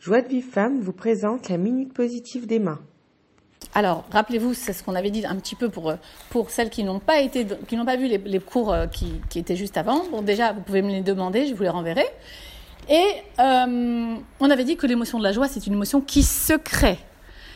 Joie de Vive Femme vous présente la Minute Positive d'Emma. Alors, rappelez-vous, c'est ce qu'on avait dit un petit peu pour, pour celles qui n'ont pas, été, qui n'ont pas vu les, cours euh, qui, qui, étaient juste avant. Bon, déjà, vous pouvez me les demander, je vous les renverrai. Et euh, on avait dit que l'émotion de la joie, c'est une émotion qui se crée.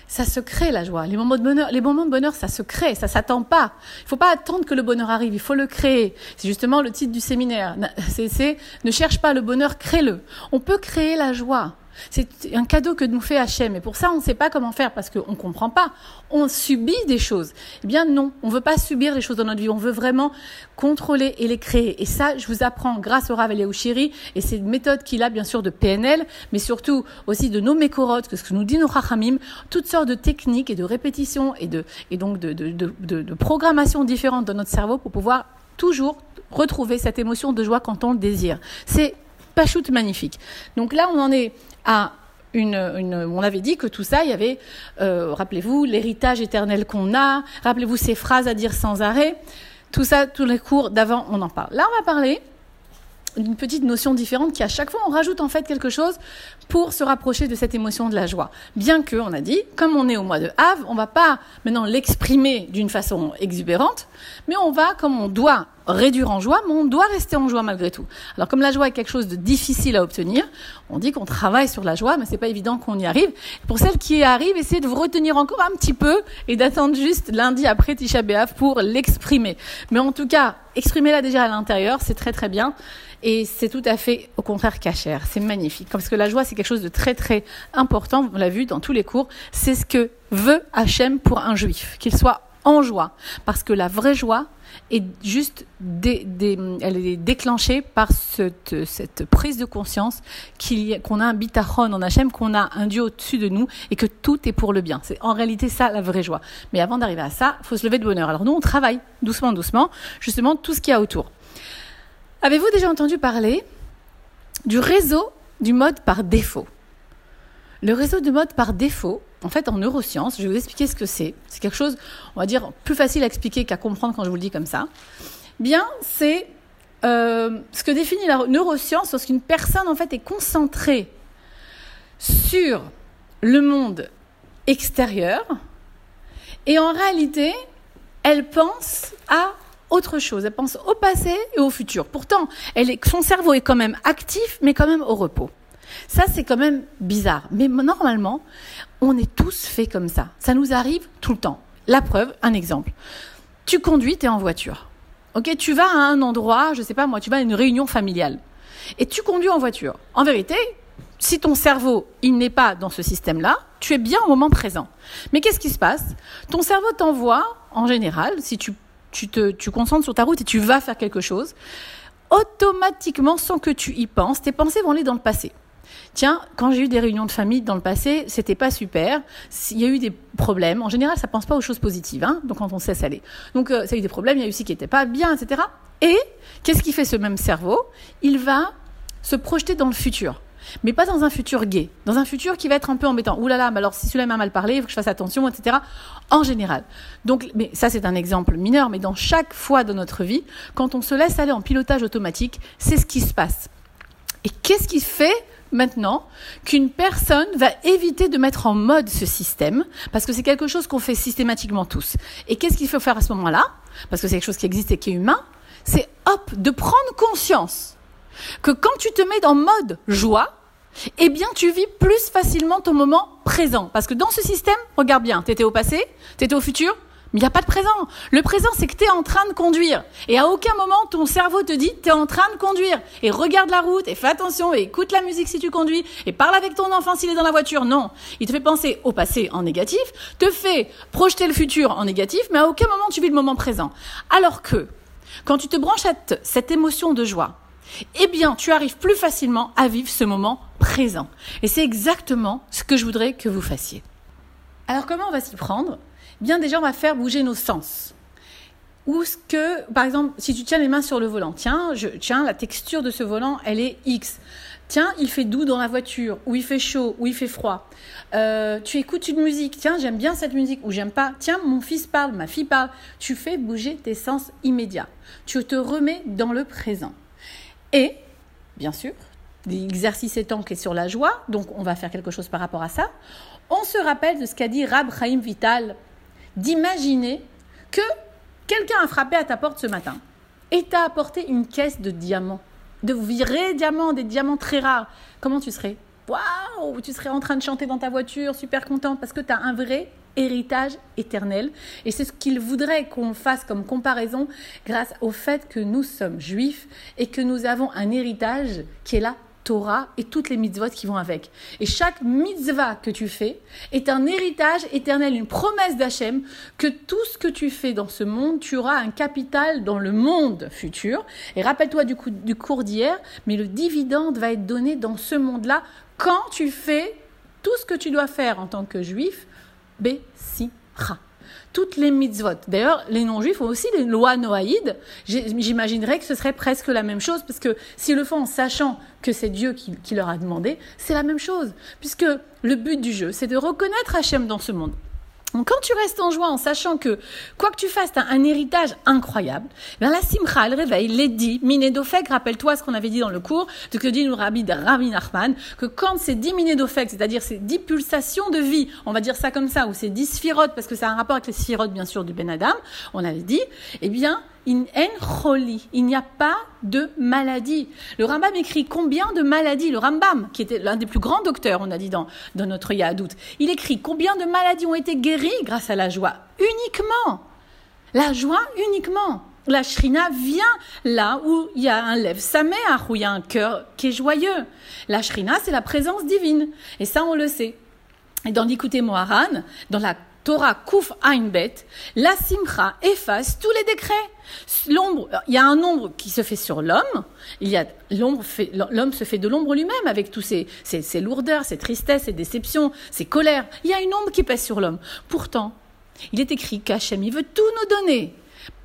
Ça se crée la joie. Les moments de bonheur, les moments de bonheur, ça se crée, ça s'attend pas. Il faut pas attendre que le bonheur arrive, il faut le créer. C'est justement le titre du séminaire. C'est ne cherche pas le bonheur, crée-le. On peut créer la joie. C'est un cadeau que nous fait Hachem. Et pour ça, on ne sait pas comment faire parce qu'on ne comprend pas. On subit des choses. Eh bien, non. On ne veut pas subir les choses dans notre vie. On veut vraiment contrôler et les créer. Et ça, je vous apprends grâce au Rav Eliaou et c'est une méthode qu'il a, bien sûr, de PNL, mais surtout aussi de nos mécorotes, que ce que nous dit nos Chachamim, toutes sortes de techniques et de répétitions et de, et donc de, de, de, de programmation différentes dans notre cerveau pour pouvoir toujours retrouver cette émotion de joie quand on le désire. C'est pas shoot magnifique. Donc là, on en est à une, on avait dit que tout ça, il y avait, euh, rappelez-vous, l'héritage éternel qu'on a, rappelez-vous ces phrases à dire sans arrêt, tout ça, tous les cours d'avant, on en parle. Là, on va parler d'une petite notion différente qui à chaque fois on rajoute en fait quelque chose pour se rapprocher de cette émotion de la joie. Bien que, on a dit, comme on est au mois de Havre, on va pas maintenant l'exprimer d'une façon exubérante, mais on va, comme on doit réduire en joie, mais on doit rester en joie malgré tout. Alors comme la joie est quelque chose de difficile à obtenir, on dit qu'on travaille sur la joie, mais c'est pas évident qu'on y arrive. Pour celles qui y arrivent, essayez de vous retenir encore un petit peu et d'attendre juste lundi après Tisha B'Av pour l'exprimer. Mais en tout cas, exprimez-la déjà à l'intérieur, c'est très très bien. Et c'est tout à fait au contraire cachère. C'est magnifique. Parce que la joie, c'est quelque chose de très très important. On l'a vu dans tous les cours. C'est ce que veut Hachem pour un juif. Qu'il soit en joie. Parce que la vraie joie est juste elle déclenchée par cette, cette prise de conscience qu'on a un bitachon en Hachem, qu'on a un Dieu au-dessus de nous et que tout est pour le bien. C'est en réalité ça la vraie joie. Mais avant d'arriver à ça, faut se lever de bonheur. Alors nous, on travaille doucement, doucement, justement, tout ce qu'il y a autour. Avez-vous déjà entendu parler du réseau du mode par défaut? Le réseau du mode par défaut, en fait, en neurosciences, je vais vous expliquer ce que c'est. C'est quelque chose, on va dire, plus facile à expliquer qu'à comprendre quand je vous le dis comme ça. Bien, c'est euh, ce que définit la neuroscience lorsqu'une personne, en fait, est concentrée sur le monde extérieur et en réalité, elle pense à autre chose. Elle pense au passé et au futur. Pourtant, son cerveau est quand même actif, mais quand même au repos. Ça, c'est quand même bizarre. Mais normalement, on est tous faits comme ça. Ça nous arrive tout le temps. La preuve, un exemple. Tu conduis, tu es en voiture. Ok, tu vas à un endroit, je sais pas moi, tu vas à une réunion familiale. Et tu conduis en voiture. En vérité, si ton cerveau, il n'est pas dans ce système-là, tu es bien au moment présent. Mais qu'est-ce qui se passe? Ton cerveau t'envoie, en général, si tu tu te concentres sur ta route et tu vas faire quelque chose, automatiquement, sans que tu y penses, tes pensées vont aller dans le passé. Tiens, quand j'ai eu des réunions de famille dans le passé, c'était pas super. Il y a eu des problèmes. En général, ça pense pas aux choses positives. Hein donc, quand on sait aller. Donc, euh, ça a eu des problèmes. Il y a eu aussi qui n'étaient pas bien, etc. Et qu'est-ce qui fait ce même cerveau? Il va se projeter dans le futur mais pas dans un futur gay, dans un futur qui va être un peu embêtant. Ouh là là, mais alors si celui-là m'a mal parlé, il faut que je fasse attention, etc. En général. Donc, mais ça c'est un exemple mineur, mais dans chaque fois de notre vie, quand on se laisse aller en pilotage automatique, c'est ce qui se passe. Et qu'est-ce qui fait maintenant qu'une personne va éviter de mettre en mode ce système, parce que c'est quelque chose qu'on fait systématiquement tous. Et qu'est-ce qu'il faut faire à ce moment-là? Parce que c'est quelque chose qui existe et qui est humain, c'est hop, de prendre conscience que quand tu te mets dans mode joie, eh bien, tu vis plus facilement ton moment présent. Parce que dans ce système, regarde bien, tu étais au passé, tu étais au futur, mais il n'y a pas de présent. Le présent, c'est que tu es en train de conduire. Et à aucun moment, ton cerveau te dit, tu es en train de conduire. Et regarde la route, et fais attention, et écoute la musique si tu conduis, et parle avec ton enfant s'il est dans la voiture. Non. Il te fait penser au passé en négatif, te fait projeter le futur en négatif, mais à aucun moment tu vis le moment présent. Alors que, quand tu te branches à cette émotion de joie, eh bien, tu arrives plus facilement à vivre ce moment présent. Et c'est exactement ce que je voudrais que vous fassiez. Alors, comment on va s'y prendre? Bien, déjà, on va faire bouger nos sens. Ou ce que, par exemple, si tu tiens les mains sur le volant, tiens, je, tiens, la texture de ce volant, elle est X. Tiens, il fait doux dans la voiture, ou il fait chaud, ou il fait froid. Euh, tu écoutes une musique, tiens, j'aime bien cette musique, ou j'aime pas. Tiens, mon fils parle, ma fille parle. Tu fais bouger tes sens immédiats. Tu te remets dans le présent. Et, bien sûr, l'exercice étant qui est sur la joie, donc on va faire quelque chose par rapport à ça. On se rappelle de ce qu'a dit Rab Chaim Vital, d'imaginer que quelqu'un a frappé à ta porte ce matin et t'a apporté une caisse de diamants, de vrais diamants, des diamants très rares. Comment tu serais? Waouh Tu serais en train de chanter dans ta voiture, super contente, parce que tu as un vrai héritage éternel. Et c'est ce qu'il voudrait qu'on fasse comme comparaison grâce au fait que nous sommes juifs et que nous avons un héritage qui est la Torah et toutes les mitzvot qui vont avec. Et chaque mitzvah que tu fais est un héritage éternel, une promesse d'Hachem que tout ce que tu fais dans ce monde, tu auras un capital dans le monde futur. Et rappelle-toi du, cours d'hier, mais le dividende va être donné dans ce monde-là quand tu fais tout ce que tu dois faire en tant que juif, Bessira. Toutes les mitzvot. D'ailleurs, les non-juifs ont aussi les lois noaïdes. J'imaginerais que ce serait presque la même chose, parce que s'ils le font en sachant que c'est Dieu qui, qui leur a demandé, c'est la même chose. Puisque le but du jeu, c'est de reconnaître Hachem dans ce monde. Donc quand tu restes en joie en sachant que quoi que tu fasses, tu as un héritage incroyable, bien la simcha, elle réveille les dix minedofek. Rappelle-toi ce qu'on avait dit dans le cours de que dit nous Rabbi de Rabbi Nachman, que quand ces dix minedofek, c'est-à-dire ces dix pulsations de vie, on va dire ça comme ça, ou ces dix sphirotes, parce que ça a un rapport avec les sphirotes bien sûr du Ben Adam, on avait dit, eh bien il n'y a pas de maladie. Le Rambam écrit combien de maladies, le Rambam, qui était l'un des plus grands docteurs, on a dit dans, dans notre Yahadout, il écrit combien de maladies ont été guéries grâce à la joie. Uniquement. La joie uniquement. La shrina vient là où il y a un lève saméach, où il y a un cœur qui est joyeux. La shrina, c'est la présence divine. Et ça, on le sait. Et dans l'écouter Moharan, dans la Torah Kuf Einbet, la simcha efface tous les décrets. L'ombre, il y a un ombre qui se fait sur l'homme. Il y a l'ombre, l'homme se fait de l'ombre lui-même avec tous ses, ses, lourdeurs, ses tristesses, ses déceptions, ses colères. Il y a une ombre qui pèse sur l'homme. Pourtant, il est écrit qu'Hachem, il veut tout nous donner.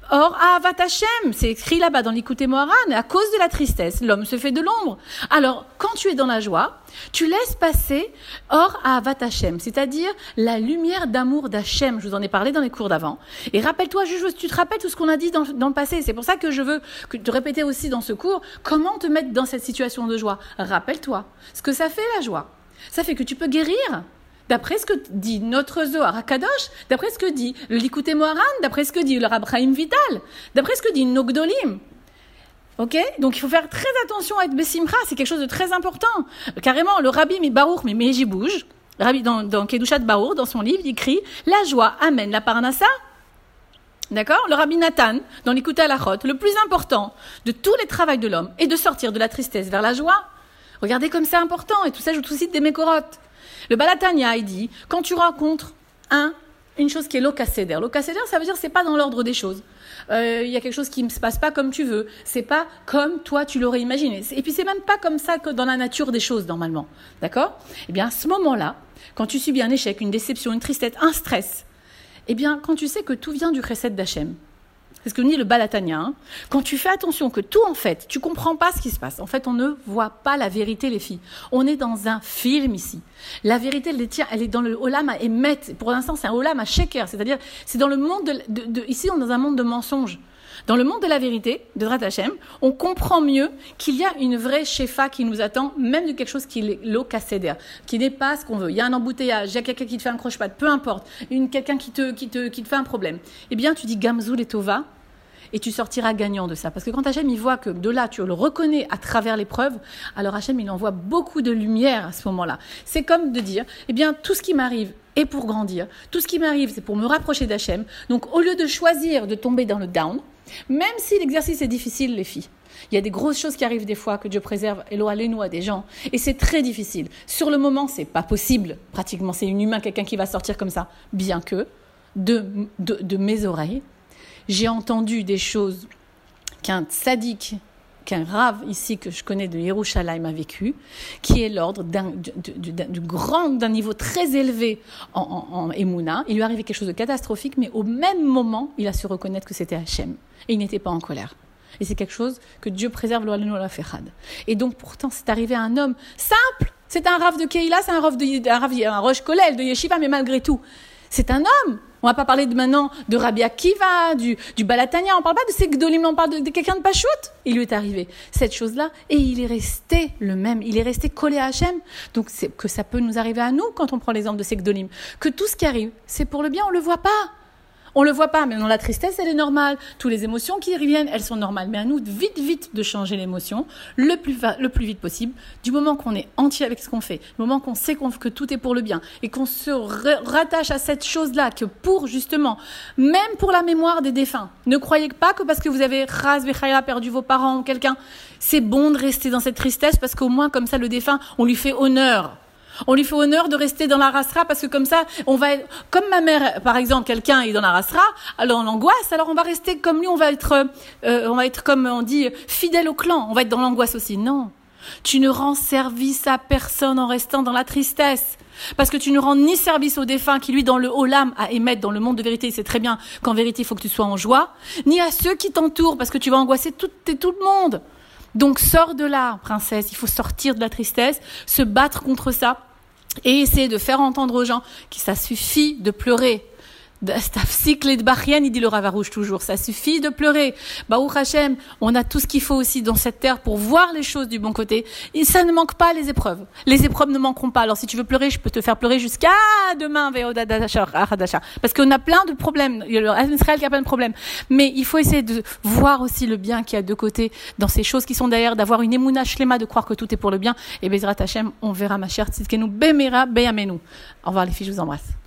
Or, Avat Hashem, c'est écrit là-bas dans l'écouté Moharan, à cause de la tristesse, l'homme se fait de l'ombre. Alors, quand tu es dans la joie, tu laisses passer Or Avat Hashem, c'est-à-dire la lumière d'amour d'Hachem. Je vous en ai parlé dans les cours d'avant. Et rappelle-toi, juste, tu te rappelles tout ce qu'on a dit dans, le passé. C'est pour ça que je veux te répéter aussi dans ce cours comment te mettre dans cette situation de joie? Rappelle-toi ce que ça fait la joie. Ça fait que tu peux guérir d'après ce que dit notre Zohar Akadosh, d'après ce que dit le Likute Moharan, d'après ce que dit le Rabraim Vital, d'après ce que dit Nogdolim. Ok? Donc il faut faire très attention à être Bessimra, c'est quelque chose de très important. Carrément, le Rabbi Baruch Meji bouge, Rabbi dans, dans Kedushat Baruch, dans son livre, il écrit La joie amène la parnassa. D'accord? Le Rabbi Nathan, dans l'écoute à la le plus important de tous les travaux de l'homme est de sortir de la tristesse vers la joie. Regardez comme c'est important, et tout ça, je vous cite des mécorotes. Le Balatania, il dit, quand tu rencontres un, une chose qui est l'ocacéder. L'ocacéder, ça veut dire c'est pas dans l'ordre des choses. Euh, il y a quelque chose qui ne se passe pas comme tu veux. C'est pas comme toi tu l'aurais imaginé. Et puis c'est même pas comme ça que dans la nature des choses normalement. D'accord? Eh bien, à ce moment-là, quand tu subis un échec, une déception, une tristesse, un stress, eh bien, quand tu sais que tout vient du recette d'Hachem, c'est ce que dit le Balatania. Hein. Quand tu fais attention que tout, en fait, tu comprends pas ce qui se passe. En fait, on ne voit pas la vérité, les filles. On est dans un film ici. La vérité, elle, tient, elle est dans le Olam à émettre. Pour l'instant, c'est un Olam à shaker. C'est-à-dire, c'est dans le monde de, ici, on est dans un monde de mensonges. Dans le monde de la vérité, de Drat on comprend mieux qu'il y a une vraie shefa qui nous attend, même de quelque chose qui est l'ocacéder, qui n'est pas ce qu'on veut. Il y a un embouteillage, il y a quelqu'un qui te fait un croche-patte, peu importe, quelqu'un qui te, qui, te, qui te fait un problème. Eh bien, tu dis Gamzoul et Tova, et tu sortiras gagnant de ça. Parce que quand Hachem, il voit que de là, tu le reconnais à travers l'épreuve, alors Hachem, il envoie beaucoup de lumière à ce moment-là. C'est comme de dire, eh bien, tout ce qui m'arrive est pour grandir. Tout ce qui m'arrive, c'est pour me rapprocher d'Hachem. Donc, au lieu de choisir de tomber dans le down, même si l'exercice est difficile, les filles, il y a des grosses choses qui arrivent des fois que Dieu préserve, et nous à des gens, et c'est très difficile. Sur le moment, c'est pas possible. Pratiquement, c'est inhumain quelqu'un qui va sortir comme ça. Bien que, de, de mes oreilles, j'ai entendu des choses qu'un sadique, qu'un rave ici que je connais de Yerushalayim a vécu, qui est l'ordre d'un grand, d'un niveau très élevé en, en, Emouna. Il lui arrivé quelque chose de catastrophique, mais au même moment, il a su reconnaître que c'était Hachem. Et il n'était pas en colère. Et c'est quelque chose que Dieu préserve la Fechad. Et donc, pourtant, c'est arrivé à un homme simple. C'est un rave de Keila, c'est un rave de, un, un roche de Yeshiva, mais malgré tout, C'est un homme. On va pas parler de, maintenant de Rabbi Akiva, du, du Balatania, on parle pas de Segdolim, on parle de, quelqu'un de Pachout. Il lui est arrivé cette chose-là et il est resté le même, il est resté collé à Hachem. Donc c'est que ça peut nous arriver à nous quand on prend l'exemple de Segdolim. Que tout ce qui arrive, c'est pour le bien, on le voit pas. On le voit pas, mais dans la tristesse, elle est normale. Toutes les émotions qui reviennent, elles sont normales. Mais à nous, vite, vite, de changer l'émotion le plus, vite possible. Du moment qu'on est entier avec ce qu'on fait, du moment qu'on sait que tout est pour le bien et qu'on se rattache à cette chose-là, que pour justement, même pour la mémoire des défunts, ne croyez pas que parce que vous avez ras perdu vos parents ou quelqu'un, c'est bon de rester dans cette tristesse parce qu'au moins comme ça le défunt, on lui fait honneur. On lui fait honneur de rester dans la rasra parce que comme ça, on va être, comme ma mère, par exemple, quelqu'un est dans la rasra, alors angoisse, alors on va rester comme lui, on va être, euh, on va être comme on dit, fidèle au clan, on va être dans l'angoisse aussi. Non. Tu ne rends service à personne en restant dans la tristesse. Parce que tu ne rends ni service au défunt qui, lui, dans le haut l'âme, à émettre dans le monde de vérité, sait très bien qu'en vérité, il faut que tu sois en joie, ni à ceux qui t'entourent, parce que tu vas angoisser tout, tout le monde. Donc sors de là, princesse, il faut sortir de la tristesse, se battre contre ça et essayer de faire entendre aux gens que ça suffit de pleurer. De Bachien, il dit le Ravarouche toujours, ça suffit de pleurer. Baruch Hashem, on a tout ce qu'il faut aussi dans cette terre pour voir les choses du bon côté. Et ça ne manque pas les épreuves. Les épreuves ne manqueront pas. Alors si tu veux pleurer, je peux te faire pleurer jusqu'à demain, parce qu'on a plein de problèmes. Il y a Israël qui a plein de problèmes. Mais il faut essayer de voir aussi le bien qu'il y a de côté dans ces choses qui sont derrière, d'avoir une émouna shlema, de croire que tout est pour le bien. Et Bezrat Hashem, on verra ma chère. Au revoir les filles, je vous embrasse.